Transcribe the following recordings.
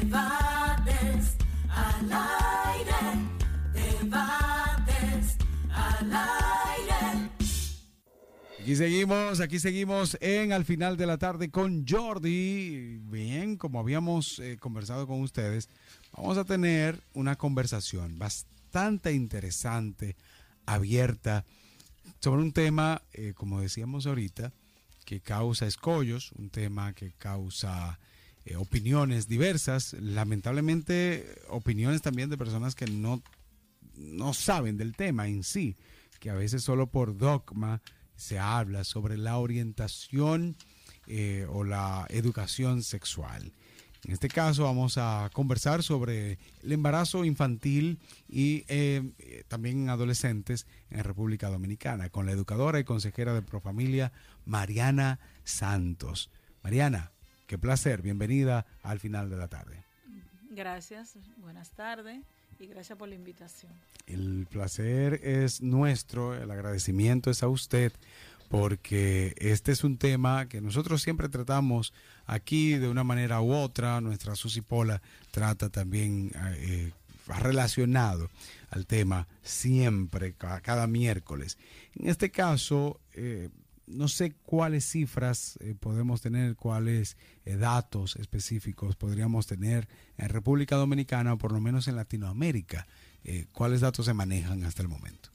Debates al aire, debates al aire. Aquí seguimos, aquí seguimos en al final de la tarde con Jordi. Bien, como habíamos eh, conversado con ustedes, vamos a tener una conversación bastante interesante, abierta, sobre un tema, eh, como decíamos ahorita, que causa escollos, un tema que causa eh, opiniones diversas, lamentablemente opiniones también de personas que no, no saben del tema en sí, que a veces solo por dogma se habla sobre la orientación eh, o la educación sexual. En este caso vamos a conversar sobre el embarazo infantil y eh, también en adolescentes en República Dominicana con la educadora y consejera de Profamilia Mariana Santos. Mariana, qué placer, bienvenida al final de la tarde. Gracias, buenas tardes y gracias por la invitación. El placer es nuestro, el agradecimiento es a usted porque este es un tema que nosotros siempre tratamos aquí de una manera u otra. Nuestra Susi Pola trata también eh, relacionado al tema siempre, ca- cada miércoles. En este caso, eh, no sé cuáles cifras eh, podemos tener, cuáles eh, datos específicos podríamos tener en República Dominicana o por lo menos en Latinoamérica. Eh, ¿Cuáles datos se manejan hasta el momento?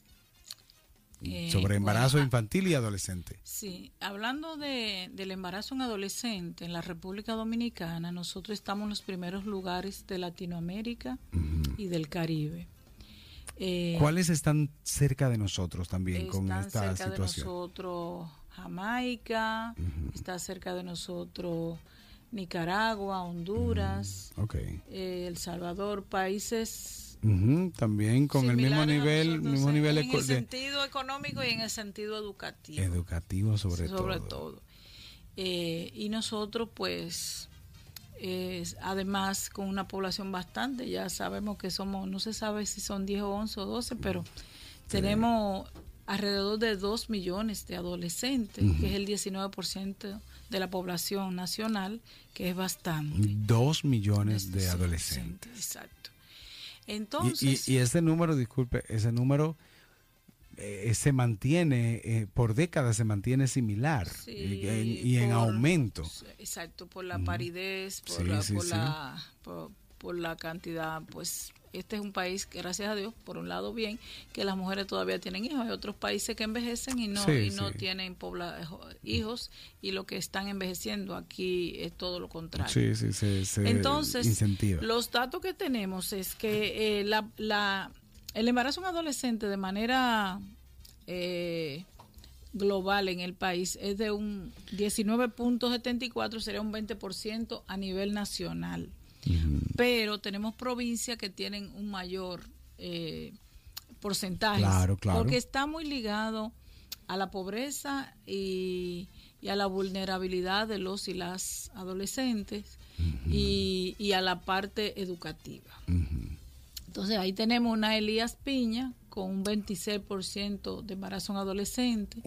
Sobre embarazo bueno, ah, infantil y adolescente. Sí, hablando de, del embarazo en adolescente en la República Dominicana, nosotros estamos en los primeros lugares de Latinoamérica y del Caribe. ¿Cuáles están cerca de nosotros también con esta cerca de situación? nosotros Jamaica, está cerca de nosotros Nicaragua, Honduras, Ok. eh, El Salvador, países También con el mismo nivel, nosotros mismo nivel en el de- sentido económico y en el sentido educativo. educativo sobre, sobre todo. todo. Eh, y nosotros, pues, es- además, con una población bastante, ya sabemos que somos, no se sabe si son 10 o 11 o 12, pero tenemos alrededor de 2 millones de adolescentes, que es el 19% de la población nacional, que es bastante. Dos millones de adolescentes. Exacto. Entonces, y- y ese número, disculpe, ese número eh, se mantiene, eh, por décadas se mantiene similar Sí, y, en, y en por- aumento. Exacto, por la paridez, por, Sí, la, sí, por, la, por, por la cantidad. Pues este es un país que, gracias a Dios, por un lado bien, que las mujeres todavía tienen hijos. Hay otros países que envejecen y no, Sí, y no sí. tienen pobla- hijos y lo que están envejeciendo aquí es todo lo contrario. Sí, sí, se, se Entonces, incentiva. los datos que tenemos es que eh, la, la- el embarazo en adolescente de manera eh, global en el país es de un 19.74, sería un 20% a nivel nacional. Pero tenemos provincias que tienen un mayor eh, porcentaje. Claro, claro. Porque está muy ligado a la pobreza y, y a la vulnerabilidad de los y las adolescentes y, y a la parte educativa. Entonces ahí tenemos una Elías Piña con un 26% de embarazo en adolescente.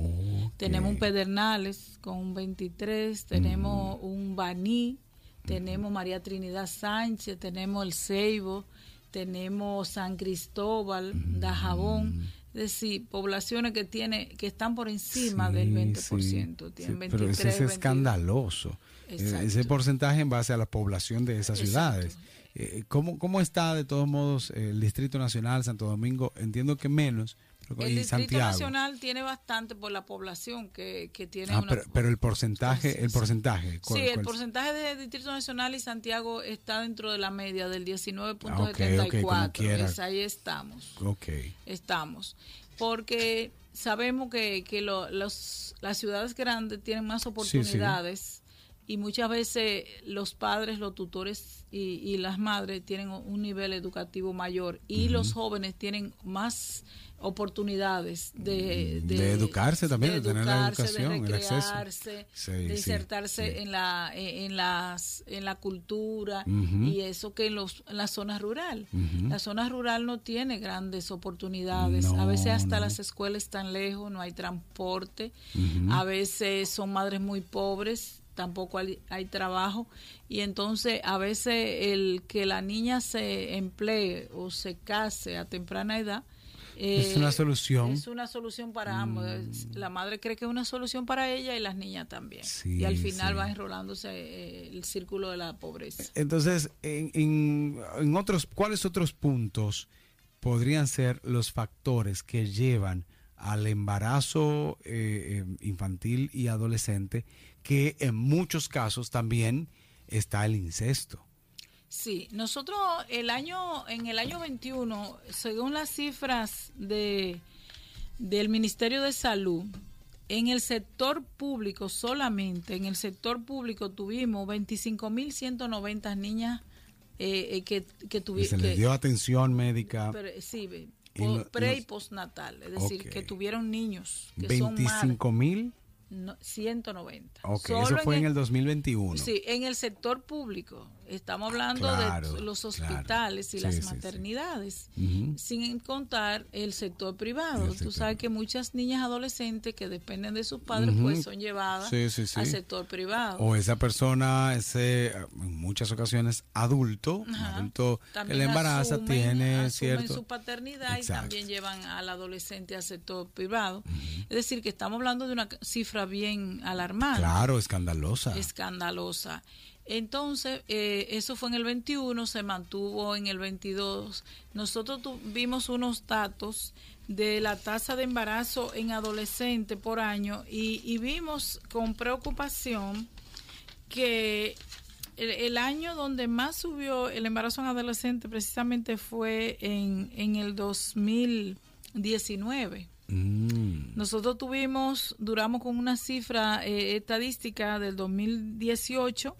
Tenemos un Pedernales con un 23, tenemos un Baní, tenemos María Trinidad Sánchez, tenemos el Ceibo, tenemos San Cristóbal, Dajabón, es decir, poblaciones que tiene que están por encima Sí, del sí, 20%, tienen sí, pero 23, ese es 22. escandaloso. Exacto. Ese porcentaje en base a la población de esas Exacto. ciudades. Eh, ¿cómo, ¿Cómo está de todos modos el Distrito Nacional, Santo Domingo? Entiendo que menos, pero El Distrito Santiago. Nacional tiene bastante por la población que, que tiene Ah, una... pero, pero el porcentaje, el porcentaje. ¿cuál- Sí, el cuál- porcentaje de Distrito Nacional y Santiago está dentro de la media del Ah, ok, 19.74. como quiera. Es- ahí estamos. Ok. Estamos. Porque sabemos que, que lo- los, las ciudades grandes tienen más oportunidades y muchas veces los padres, los tutores y, y las madres tienen un nivel educativo mayor y los jóvenes tienen más oportunidades de, De educarse también, de tener la educación, el acceso. Sí, de insertarse sí. en la en las en la cultura y eso que en, los, en la zona rural Ujú. la zona rural no tiene grandes oportunidades No, a veces hasta no. las escuelas están lejos no hay transporte a veces son madres muy pobres tampoco hay, hay trabajo y entonces a veces el que la niña se emplee o se case a temprana edad Es una solución. Es una solución para ambos. La madre cree que es una solución para ella y las niñas también. Sí, y al final sí. va enrolándose eh, el círculo de la pobreza. Entonces, en, en- en otros, ¿cuáles otros puntos podrían ser los factores que llevan al embarazo eh, eh, infantil y adolescente, que en muchos casos también está el incesto. Sí, nosotros el año en el año 21, según las cifras de del Ministerio de Salud, en el sector público solamente, en el sector público tuvimos 25.190 niñas eh, eh, que, que tuvieron... Se les dio atención médica. Pero, sí, pre y postnatal, es decir, que tuvieron niños. 25.000. 190. Ok, Solo eso fue en el- el 2021. Sí, en el sector público. Estamos hablando Claro, de los claro. hospitales y Sí, las sí, sí. maternidades, sin contar el sector privado. El Tú sector sabes que muchas niñas adolescentes que dependen de sus padres, pues son llevadas al sector privado. O esa persona, ese, en muchas ocasiones, adulto, un adulto que También le embaraza, asumen- tiene asumen cierto... su paternidad Exacto. y también llevan al adolescente al sector privado. Es decir, que estamos hablando de una cifra bien alarmante. Claro, escandalosa. escandalosa. Entonces, eh, eso fue en el 21, se mantuvo en el 22. Nosotros tuvimos unos datos de la tasa de embarazo en adolescente por año y, y vimos con preocupación que el, el año donde más subió el embarazo en adolescente precisamente fue en, en el 2019. Mm, Nosotros tuvimos, duramos con una cifra eh, estadística del 2018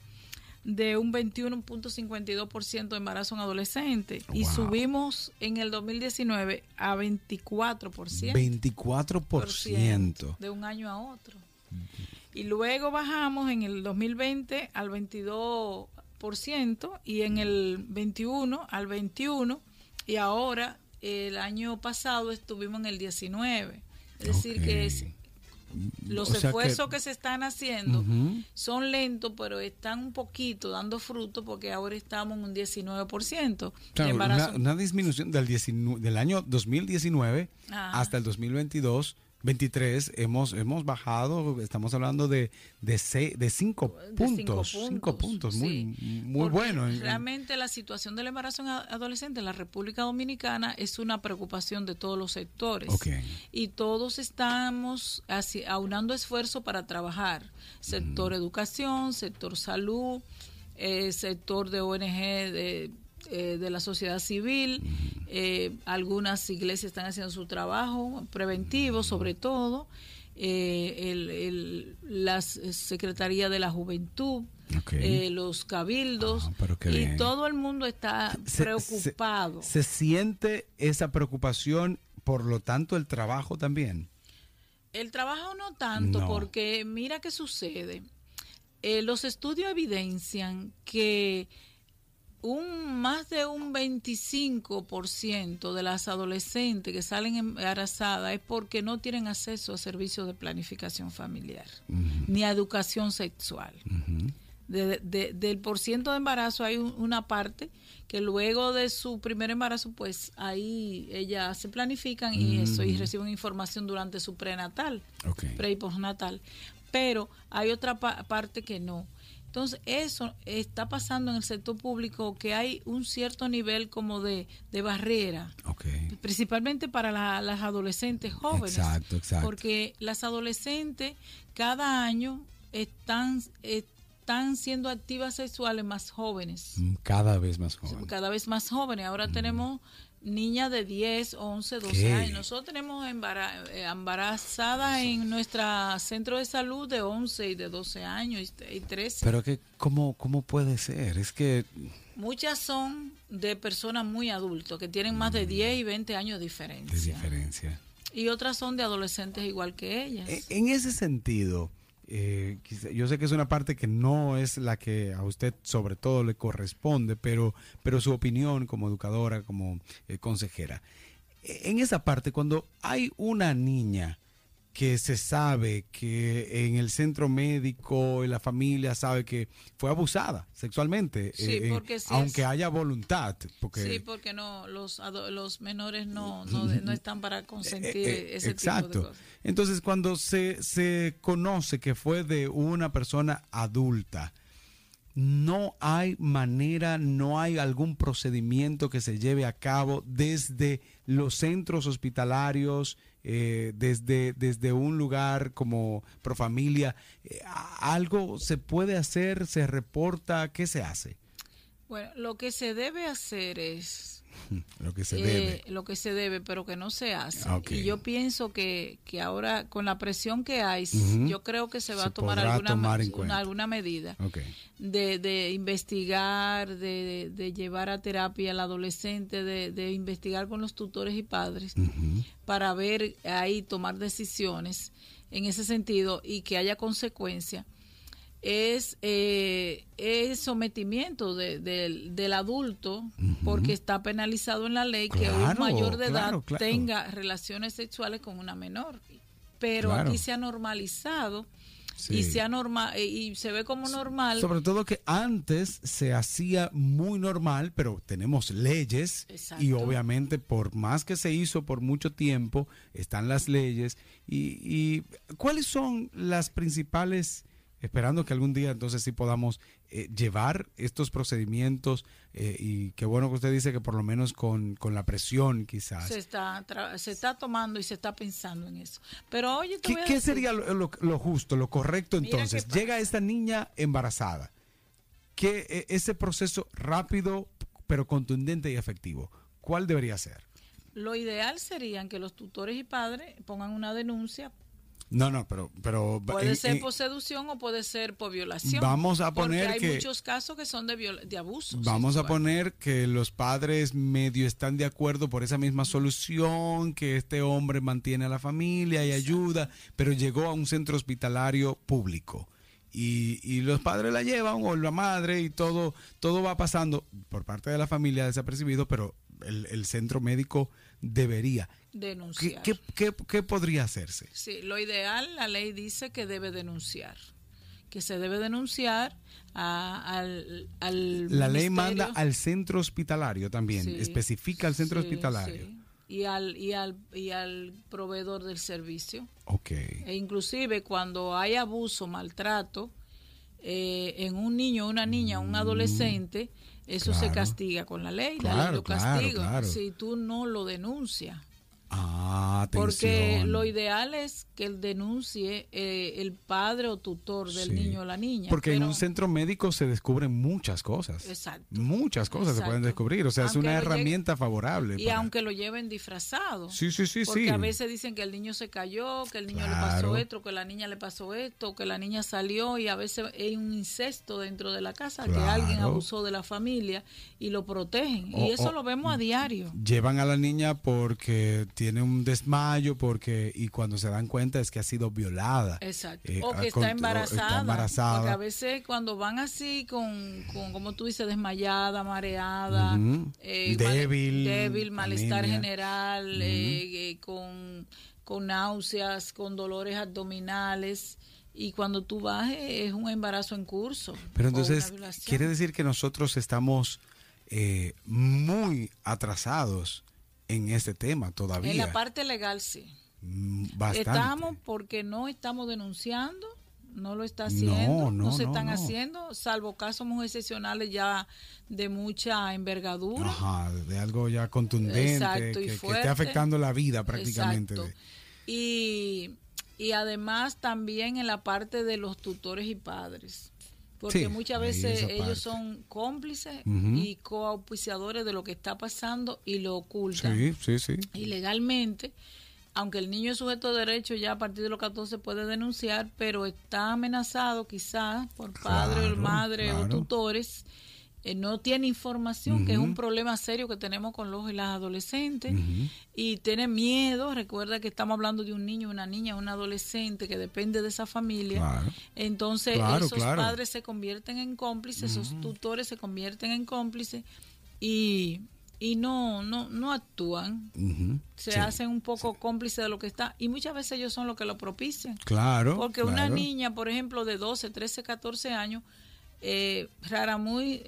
de un 21.52% de embarazo en adolescente y Wow. subimos en el 2019 a 24%. 24%. de un año a otro. Y luego bajamos en el 2020 al 22% y en el 21 al 21 y ahora el año pasado estuvimos en el 19. Es decir, que es- los O sea que- esfuerzos que, se están haciendo son lentos, pero están un poquito dando fruto porque ahora estamos en un 19% de Claro, una, embarazo. una disminución del, 19 del año 2019 Ajá. hasta el 2022. 23 hemos hemos bajado, estamos hablando de de, seis- de cinco de puntos, cinco puntos, muy sí. muy Porque bueno. en- en- Realmente la situación del embarazo en adolescente en la República Dominicana es una preocupación de todos los sectores. Y todos estamos así, aunando esfuerzo para trabajar. Sector educación, sector salud, eh, sector de ONG de, eh, de la sociedad civil. eh, algunas iglesias están haciendo su trabajo preventivo, sobre todo. eh, el, el- la Secretaría de la Juventud, eh, los cabildos, Ah, y todo el mundo está Se- preocupado. Se, se siente esa preocupación, por lo tanto el trabajo también. El trabajo no tanto, No. porque mira qué sucede. Eh, los estudios evidencian que un más de un 25% de las adolescentes que salen embarazadas es porque no tienen acceso a servicios de planificación familiar ni a educación sexual. De- de- del por ciento de embarazo hay un- una parte que luego de su primer embarazo, pues ahí ellas se planifican y eso y reciben información durante su prenatal, pre y postnatal. Pero hay otra pa- parte que no. Entonces, eso está pasando en el sector público que hay un cierto nivel como de, de barrera Ok. principalmente para la- las adolescentes jóvenes. Exacto, exacto. Porque las adolescentes cada año están, están siendo activas sexuales más jóvenes, Mm, Cada vez más joven. cada vez más jóvenes. Ahora tenemos niñas de 10, 11, 12 ¿Qué? años. Nosotros tenemos eh, embarazadas en nuestro centro de salud de 11 y de 12 años y, y 13. Pero que, ¿cómo, ¿cómo puede ser? Es que Muchas son de personas muy adultos que tienen más de 10 y 20 años de de diferencia. diferencia. Y otras son de adolescentes igual que ellas. E- En ese sentido, eh, yo sé que es una parte que no es la que a usted sobre todo le corresponde, pero, pero su opinión como educadora, como eh, consejera. E- En esa parte, cuando hay una niña que se sabe que en el centro médico, en la familia sabe que fue abusada sexualmente, Sí, eh, eh, porque si aunque es- haya voluntad, porque Sí, porque no los los menores no, no, no están para consentir Eh, eh, ese exacto. tipo de cosas. Entonces, cuando se, se conoce que fue de una persona adulta, no hay manera, no hay algún procedimiento que se lleve a cabo desde los centros hospitalarios, eh, desde, desde un lugar como Profamilia. Eh, ¿Algo se puede hacer? ¿Se reporta? ¿Qué se hace? Bueno, lo que se debe hacer es Lo que se eh, debe. lo que se debe, pero que no se hace. Ah. Y yo pienso que, que ahora con la presión que hay, yo creo que se va Se a tomar alguna, tomar una- alguna medida de, de investigar, de, de llevar a terapia al adolescente, de, de investigar con los tutores y padres para ver ahí tomar decisiones en ese sentido y que haya consecuencia es eh, es sometimiento de- del- del adulto porque está penalizado en la ley que un mayor de edad claro, claro. tenga relaciones sexuales con una menor pero aquí se ha normalizado Sí. y se ha norma eh, y se ve como normal Sobre todo que antes se hacía muy normal, pero tenemos leyes Exacto. y obviamente por más que se hizo por mucho tiempo, están las leyes. Y, y cuáles son las principales, esperando que algún día entonces sí podamos eh, llevar estos procedimientos eh, y qué bueno que usted dice que por lo menos con, con la presión quizás. se está se está tomando y se está pensando en eso pero oye ¿Qué, qué sería lo, lo- lo justo, lo correcto entonces? Llega esta niña embarazada. ¿Qué eh, ese proceso rápido pero contundente y efectivo? ¿Cuál debería ser? Lo ideal sería que los tutores y padres pongan una denuncia. No, no, pero pero Puede ser por seducción o puede ser por violación. Vamos a poner porque hay que- muchos casos que son de, de abuso. Vamos a poner que los padres medio están de acuerdo por esa misma solución, que este hombre mantiene a la familia y ayuda, pero llegó a un centro hospitalario público. Y, y los padres la llevan o la madre y todo, todo va pasando por parte de la familia desapercibido, pero el, el centro médico debería. ¿Qué, denunciar. qué, qué- qué podría hacerse? Sí, lo ideal, la ley dice que debe denunciar. Que se debe denunciar a- al, al La ley ministerio. manda al centro hospitalario también, Sí, especifica al centro sí, hospitalario. sí. Y al, y, al, y al proveedor del servicio. Ok. E inclusive cuando hay abuso, maltrato eh, en un niño, una niña, un adolescente, eso se castiga con la ley, la ley lo castiga claro. si tú no lo denuncias. Ah, atención. Porque lo ideal es que él denuncie eh, el padre o tutor del Sí. niño o la niña. Porque en un centro médico se descubren muchas cosas. Exacto. Muchas cosas se pueden descubrir. O sea, es una llegue- herramienta favorable. Y para- aunque lo lleven disfrazado. Sí, sí, sí, Porque sí. a veces dicen que el niño se cayó, que el niño le pasó esto, que la niña le pasó esto, que la niña salió y a veces hay un incesto dentro de la casa, que alguien abusó de la familia y lo protegen. O- y eso o- lo vemos a diario. Llevan a la niña porque tiene un desmayo, porque y cuando se dan cuenta es que ha sido violada. Exacto. Eh, o ah, que con- está embarazada. está embarazada. Porque a veces cuando van así con, con como tú dices, desmayada, mareada, eh, mal- Débil, débil, malestar anemia. general, eh, eh, con, con náuseas, con dolores abdominales. Y cuando tú vas es un embarazo en curso. Pero entonces, quiere decir que nosotros estamos eh, muy atrasados en este tema todavía. En la parte legal sí. Mm, Bastante. Estamos porque no estamos denunciando, no lo está haciendo, no, no, se están no. haciendo, salvo casos muy excepcionales ya de mucha envergadura. Ajá, de algo ya contundente, Exacto, y que, fuerte. esté afectando la vida prácticamente. Exacto. Y, y además también en la parte de los tutores y padres. Porque Sí, muchas veces ellos son cómplices y coauspiciadores de lo que está pasando y lo ocultan. Sí, sí, sí. ilegalmente, aunque el niño es sujeto de derecho ya a partir de los 14 puede denunciar, pero está amenazado quizás por padre Claro, o madre o tutores, eh, no tiene información, que es un problema serio que tenemos con los y las adolescentes, y tiene miedo, recuerda que estamos hablando de un niño, una niña, un adolescente que depende de esa familia, Claro. entonces Claro, esos claro. padres se convierten en cómplices, esos tutores se convierten en cómplices y, y no, no, no actúan. Se sí. hacen un poco cómplices de lo que está y muchas veces ellos son los que lo propician. Claro. Porque una niña, por ejemplo, de 12, 13, 14 años, eh, rara muy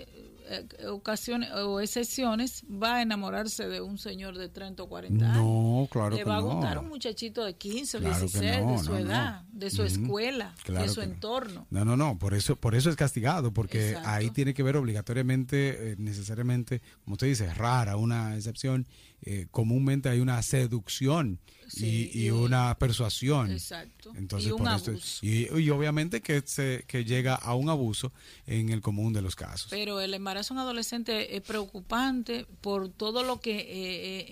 eh, ocasiones o excepciones, va a enamorarse de un señor de 30 o 40 años. No, claro Le que va a no. gustar un muchachito de 15 o Claro que 16 no, de su no, edad, de su escuela, Claro de su entorno. No, no, no, por eso, por eso es castigado, porque Exacto. ahí tiene que ver obligatoriamente, eh, necesariamente, como usted dice, rara una excepción. Eh, comúnmente hay una seducción Sí, y, y y- una persuasión. Exacto. Entonces, y un por esto- abuso. y, y obviamente que se que llega a un abuso en el común de los casos. Pero el embarazo en adolescente es preocupante por todo lo que eh, eh,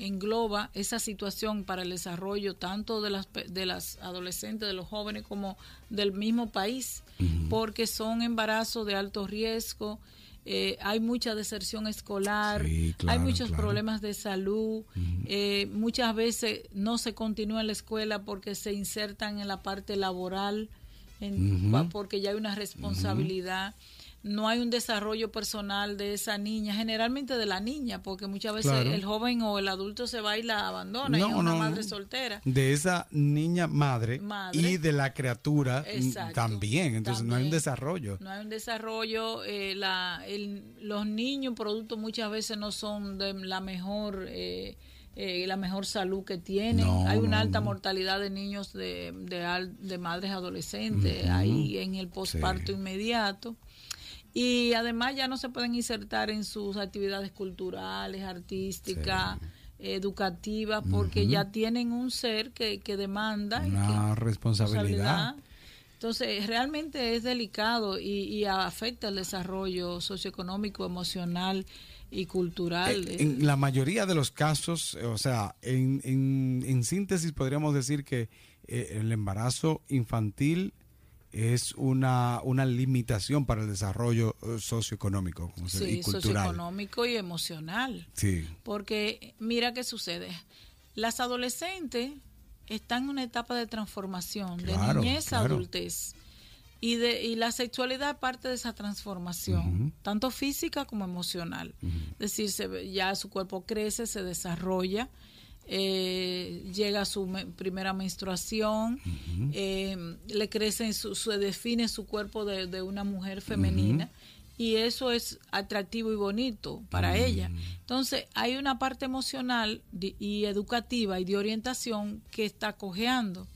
eh, engloba esa situación para el desarrollo tanto de las, de las adolescentes, de los jóvenes, como del mismo país, porque son embarazos de alto riesgo. Eh, hay mucha deserción escolar, Sí, hay muchos claro. problemas de salud, eh, muchas veces no se continúa en la escuela porque se insertan en la parte laboral, en- porque ya hay una responsabilidad. No hay un desarrollo personal de esa niña, generalmente de la niña, porque muchas veces Claro. el joven o el adulto se va y la abandona, y es una no, madre soltera. de esa niña madre, Madre. y de la criatura mm, Exacto, también. Entonces no hay un desarrollo. No hay un desarrollo, eh, la, el- los niños productos muchas veces no son de la mejor eh, eh, la mejor salud que tienen. No, hay una no, alta no. mortalidad de niños de, de, madres adolescentes ahí en el posparto Sí. inmediato. Y además ya no se pueden insertar en sus actividades culturales, artísticas, educativas, porque ya tienen un ser que, que demanda que- Una responsabilidad. entonces, realmente es delicado y, y afecta el desarrollo socioeconómico, emocional y cultural. Eh, En la mayoría de los casos, eh, o sea, en, en, en síntesis podríamos decir que eh, el embarazo infantil es una, una limitación para el desarrollo eh, socioeconómico como se- y cultural. socioeconómico y emocional. Sí, Porque mira qué sucede. Las adolescentes están en una etapa de transformación, Claro, de niñez a adultez. Y, de, y la sexualidad es parte de esa transformación, tanto física como emocional. Es decir, se ya su cuerpo crece, se desarrolla, eh, llega a su me- primera menstruación, eh, le crece, su, se define su cuerpo de, de una mujer femenina y eso es atractivo y bonito para ella. Entonces, hay una parte emocional de- y educativa y de orientación que está cojeando.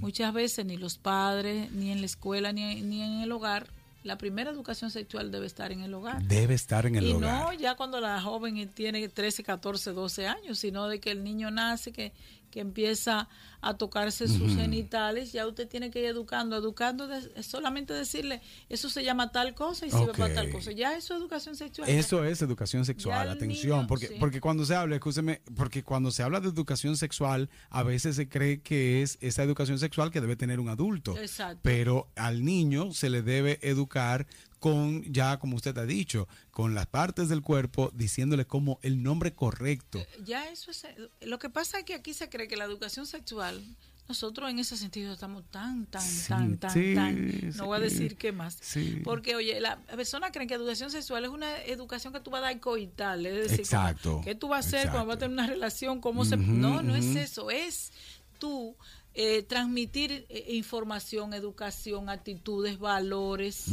Muchas veces ni los padres, ni en la escuela, ni, ni en el hogar, la primera educación sexual debe estar en el hogar. debe estar en el y hogar. no ya cuando la joven tiene 13, 14, 12 años, sino de que el niño nace, que, que empieza a tocarse sus genitales, ya usted tiene que ir educando, educando de- solamente decirle, eso se llama tal cosa y sirve para tal cosa. Ya eso es educación sexual. Eso es educación sexual, atención, niño, porque sí. porque cuando se habla, escúcheme, porque cuando se habla de educación sexual, a veces se cree que es esa educación sexual que debe tener un adulto. Exacto. Pero al niño se le debe educar con ya como usted ha dicho, con las partes del cuerpo diciéndole como el nombre correcto. Ya eso es. Lo que pasa es que aquí se cree que la educación sexual, nosotros en ese sentido estamos tan, tan, Sí, tan, tan, sí, tan. No voy a decir qué más. Sí. Porque, oye, la persona cree que educación sexual es una educación que tú vas a dar coital. Es decir, como, Exacto, ¿qué tú vas a hacer cuando vas a tener una relación? ¿Cómo se.? No, no es eso. Es tú. Eh, transmitir eh, información, educación, actitudes, valores,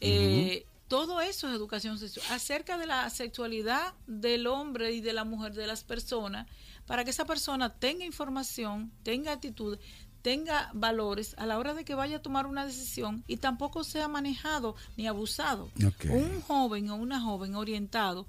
eh, todo eso es educación sexual. Acerca de la sexualidad del hombre y de la mujer, de las personas, para que esa persona tenga información, tenga actitud, tenga valores a la hora de que vaya a tomar una decisión y tampoco sea manejado ni abusado. Un joven o una joven orientado.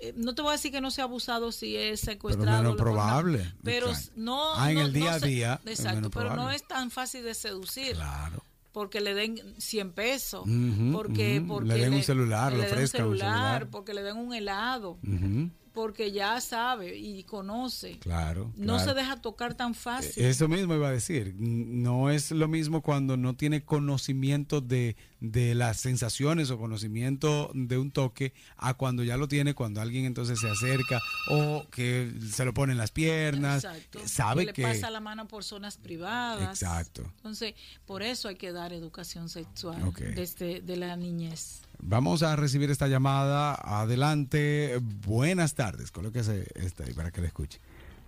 Eh, no te voy a decir que no sea abusado si es Pero secuestrado. menos ponen a- probable. Pero Exacto. no. Ah, en no- el día no a día Exacto, menos pero no es tan fácil de seducir Claro. porque le den 100 pesos, porque, porque Le den un celular, le le un ofrezcan un celular, celular. porque le den un helado, Ujú, porque ya sabe y conoce. Claro. No claro. se deja tocar tan fácil. Eso mismo iba a decir. No es lo mismo cuando no tiene conocimiento de, de las sensaciones o conocimiento de un toque a cuando ya lo tiene, cuando alguien entonces se acerca o que se lo pone en las piernas. Exacto. Sabe le que... pasa la mano por zonas privadas. Exacto. Entonces, por eso hay que dar educación sexual desde de la niñez. Vamos a recibir esta llamada. Adelante. Buenas tardes. Colóquese esta ahí para que la escuche.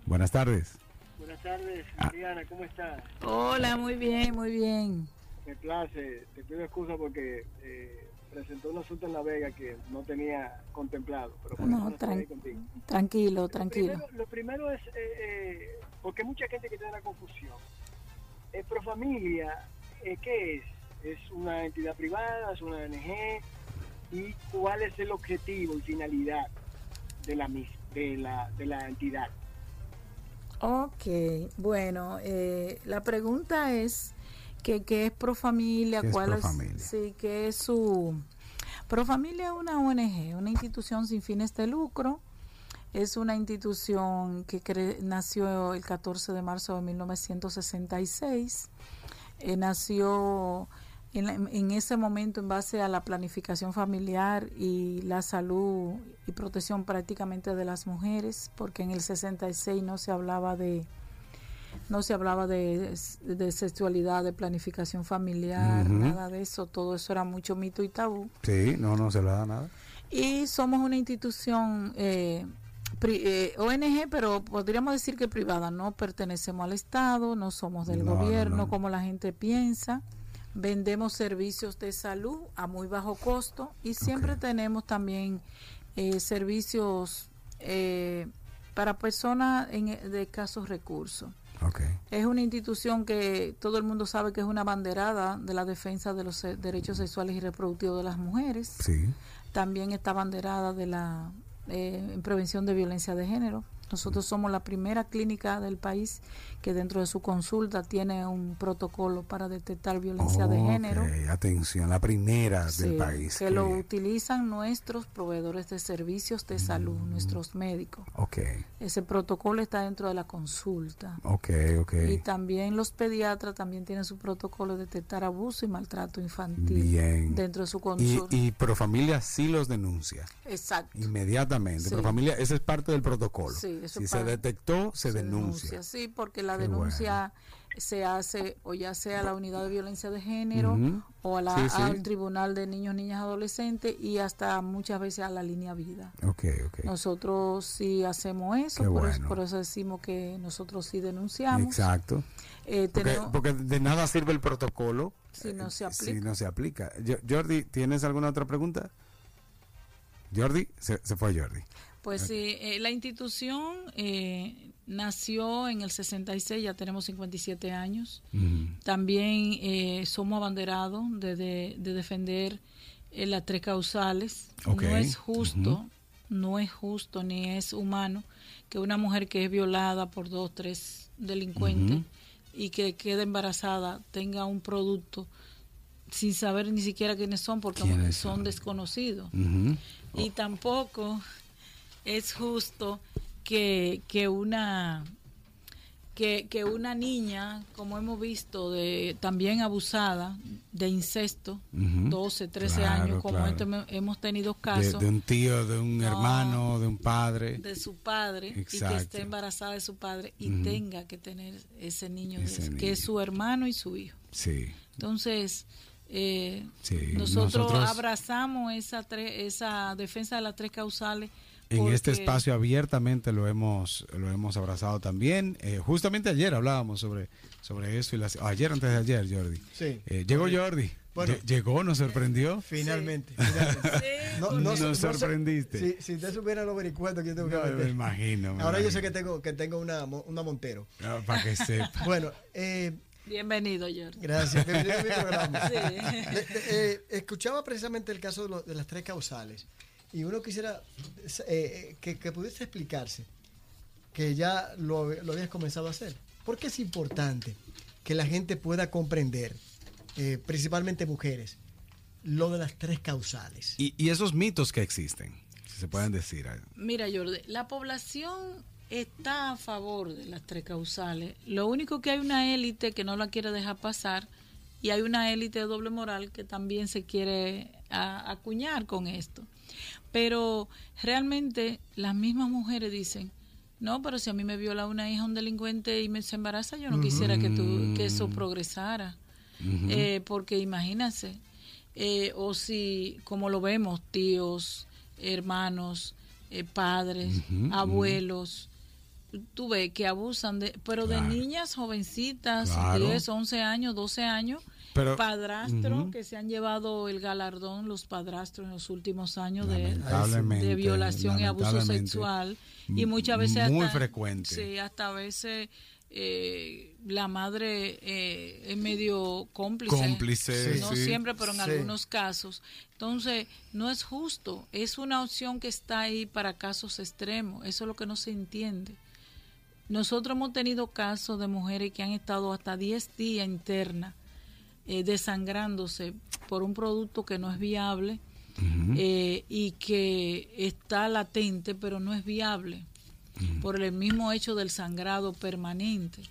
Buenas tardes. Buenas tardes, Ah. Adriana, ¿cómo estás? Hola, muy bien, muy bien. Me place, te pido excusa porque eh, presentó un asunto en La Vega que no tenía contemplado, pero No, tran- contigo. tranquilo, Lo tranquilo. primero, lo primero es, eh, eh, porque hay mucha gente que tiene la confusión. Eh, Profamilia, eh, ¿qué es? ¿Es una entidad privada? ¿Es una ONG? ¿Y cuál es el objetivo y finalidad de la, mis- de la, de la entidad? Ok, bueno, eh, la pregunta es que qué es Profamilia, ¿Qué es cuál Profamilia? es, sí, qué es su Profamilia es una ONG, una institución sin fines de lucro. Es una institución que cre- nació el 14 de marzo de 1966. Eh, nació en, la- en ese momento en base a la planificación familiar y la salud y protección prácticamente de las mujeres, porque en el 66 no se hablaba de no se hablaba de, de sexualidad, de planificación familiar, nada de eso, todo eso era mucho mito y tabú. Sí, no, no se da nada. Y somos una institución eh, pri- eh, ONG, pero podríamos decir que privada. No pertenecemos al Estado, no somos del No, no, gobierno no. como la gente piensa. Vendemos servicios de salud a muy bajo costo y siempre tenemos también eh, servicios eh, para personas en, de escasos recursos. Es una institución que todo el mundo sabe que es una banderada de la defensa de los derechos sexuales y reproductivos de las mujeres Sí. también está banderada de la eh, en prevención de violencia de género. Nosotros somos la primera clínica del país que dentro de su consulta tiene un protocolo para detectar violencia de género. Atención, la primera Sí, del país. que lo utilizan nuestros proveedores de servicios de salud, Mm. nuestros médicos. Ok, Ese protocolo está dentro de la consulta. ok, ok. Y también los pediatras también tienen su protocolo de detectar abuso y maltrato infantil Bien. dentro de su Y, consulta. y Profamilia sí los denuncia Exacto. inmediatamente. Sí. Profamilia, ese es parte del protocolo. Sí, eso si se detectó, se, denuncia. Sí, porque la Qué denuncia se hace o ya sea a la unidad de violencia de género o a la- Sí, sí. al tribunal de niños, niñas, adolescentes y hasta muchas veces a la línea vida. Ok, ok. Nosotros sí hacemos eso, por, eso, por eso decimos que nosotros sí denunciamos. Exacto. Eh, Porque, tenemos- porque de nada sirve el protocolo Si no eh, se Si aplica. no se aplica. Yo- Jordi, ¿tienes alguna otra pregunta? Jordi, se, se fue Jordi. Pues sí, eh, la institución eh, nació en el 66, ya tenemos 57 años. También eh, somos abanderados de, de- de defender eh, las tres causales. No es justo, no es justo ni es humano que una mujer que es violada por dos, tres delincuentes y que quede embarazada tenga un producto sin saber ni siquiera quiénes son porque ¿Quiénes son, son? desconocidos. Y tampoco es justo que, que una que, que una niña, como hemos visto, de también abusada de incesto, Ujú. 12, 13 Claro, años, como claro. esto hemos- tenido casos de un tío, de un No. hermano, de un padre. de su padre y que esté embarazada de su padre y tenga que tener ese niño, de- que es su hermano y su hijo. Sí. Entonces, eh, Sí, nosotros, nosotros- abrazamos esa, tre- esa defensa de las tres causales. En este espacio abiertamente lo hemos lo hemos abrazado también. Eh, justamente ayer hablábamos sobre sobre eso y las, ayer antes de ayer, Jordi. Sí. Eh, llegó Jordi. Bueno. Llegó, nos sorprendió. Finalmente. finalmente. Nos sorprendiste. si, si usted supiera los vericuetos que yo tengo que No, me imagino. me Ahora yo sé que tengo, que tengo una, una Montero. Ah, para que sepa. Bueno, eh, Bienvenido, Jordi. gracias. Bienvenido a mi programa. Sí. De- de- eh, escuchaba precisamente el caso de, lo- de las tres causales y uno quisiera eh, que, que pudiese explicarse que ya lo, lo habías comenzado a hacer. ¿Por qué es importante que la gente pueda comprender, eh, principalmente mujeres, lo de las tres causales? Y, y esos mitos que existen, si se pueden decir. Mira, Jordi, la población está a favor de las tres causales. Lo único que hay una élite que no la quiere dejar pasar y hay una élite de doble moral que también se quiere a- acuñar con esto. Pero realmente las mismas mujeres dicen, no, pero si a mí me viola una hija un delincuente y me se embaraza, yo no quisiera que, tú, que eso progresara. Eh, porque imagínense, eh, o si, como lo vemos, tíos, hermanos, eh, padres, abuelos, tú ves que abusan de, pero de niñas jovencitas, Claro. 10, 11 años, 12 años, Pero- padrastros Ujú. que se han llevado el galardón, los padrastros en los últimos años de, violación y abuso sexual y muchas veces muy hasta, frecuente. sí, hasta a veces eh, la madre eh, es medio cómplice Cómplice, no sí. siempre pero en Sí. algunos casos entonces no es justo es una opción que está ahí para casos extremos eso es lo que no se entiende nosotros hemos tenido casos de mujeres que han estado hasta 10 días internas eh, desangrándose por un producto que no es viable eh, y que está latente pero no es viable por el mismo hecho del sangrado permanente.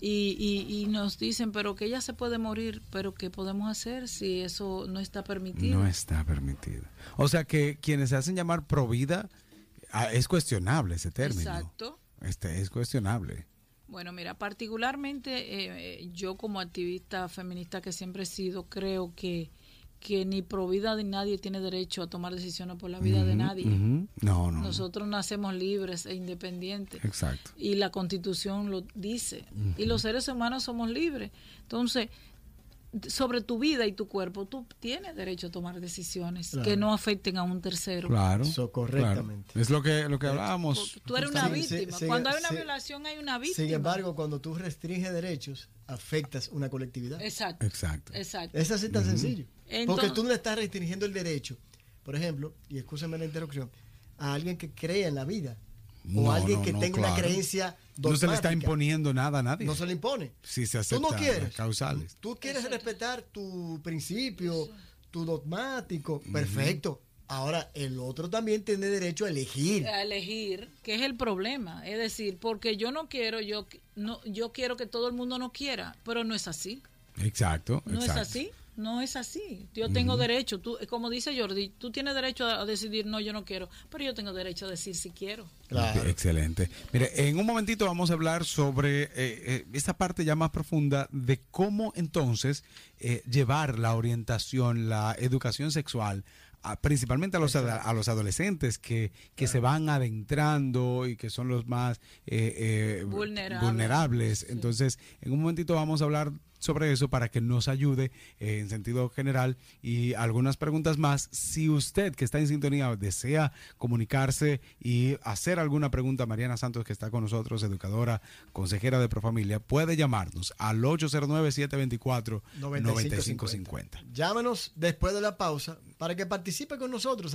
y, y, y nos dicen, pero que ella se puede morir, pero ¿qué podemos hacer si eso no está permitido? No está permitido. O sea que quienes se hacen llamar provida, ah, es cuestionable ese término. Exacto. Este es cuestionable. Bueno, mira, particularmente eh, eh, yo como activista feminista que siempre he sido, creo que, que ni pro vida de nadie tiene derecho a tomar decisiones por la vida de nadie. No, no. Nosotros nacemos libres e independientes. Exacto. y la constitución lo dice. Y los seres humanos somos libres. Entonces, sobre tu vida y tu cuerpo, tú tienes derecho a tomar decisiones Claro. que no afecten a un tercero. Claro. Eso, correctamente. claro. Es lo que, lo que hablábamos. Tú eres una sí, víctima. sí, Cuando hay una sí. violación hay una víctima. Sin embargo, cuando tú restringes derechos, afectas una colectividad. Exacto. Exacto. Exacto. Es así tan sencillo. Entonces- Porque tú no le estás restringiendo el derecho, por ejemplo, y escúchame la interrupción, a alguien que crea en la vida. No, o a alguien no, que no, tenga una creencia No se le está dogmática. imponiendo nada a nadie. No se le impone. Si se Tú no acepta quieres. causales. Tú quieres respetar tu principio, tu dogmático. Perfecto. Ahora, el otro también tiene derecho a elegir. a elegir, que es el problema, es decir, porque yo no quiero, yo no yo quiero que todo el mundo no quiera, pero no es así. Exacto. No exacto. es así, no es así. Yo tengo derecho, tú, como dice Jordi, tú tienes derecho a, decidir, no, yo no quiero, pero yo tengo derecho a decir si quiero. Claro. Excelente. Mire, en un momentito vamos a hablar sobre eh, eh, esta parte ya más profunda de cómo entonces eh, llevar la orientación, la educación sexual, a- principalmente a los, ad- a los adolescentes que, que se van adentrando y que son los más eh, eh, Vulnerables. vulnerables. Entonces, en un momentito vamos a hablar sobre eso para que nos ayude eh, en sentido general y algunas preguntas más. Si usted que está en sintonía desea comunicarse y hacer alguna pregunta Mariana Santos que está con nosotros, educadora, consejera de Profamilia, puede llamarnos al 809-724-9550. Llámanos después de la pausa para que participe con nosotros.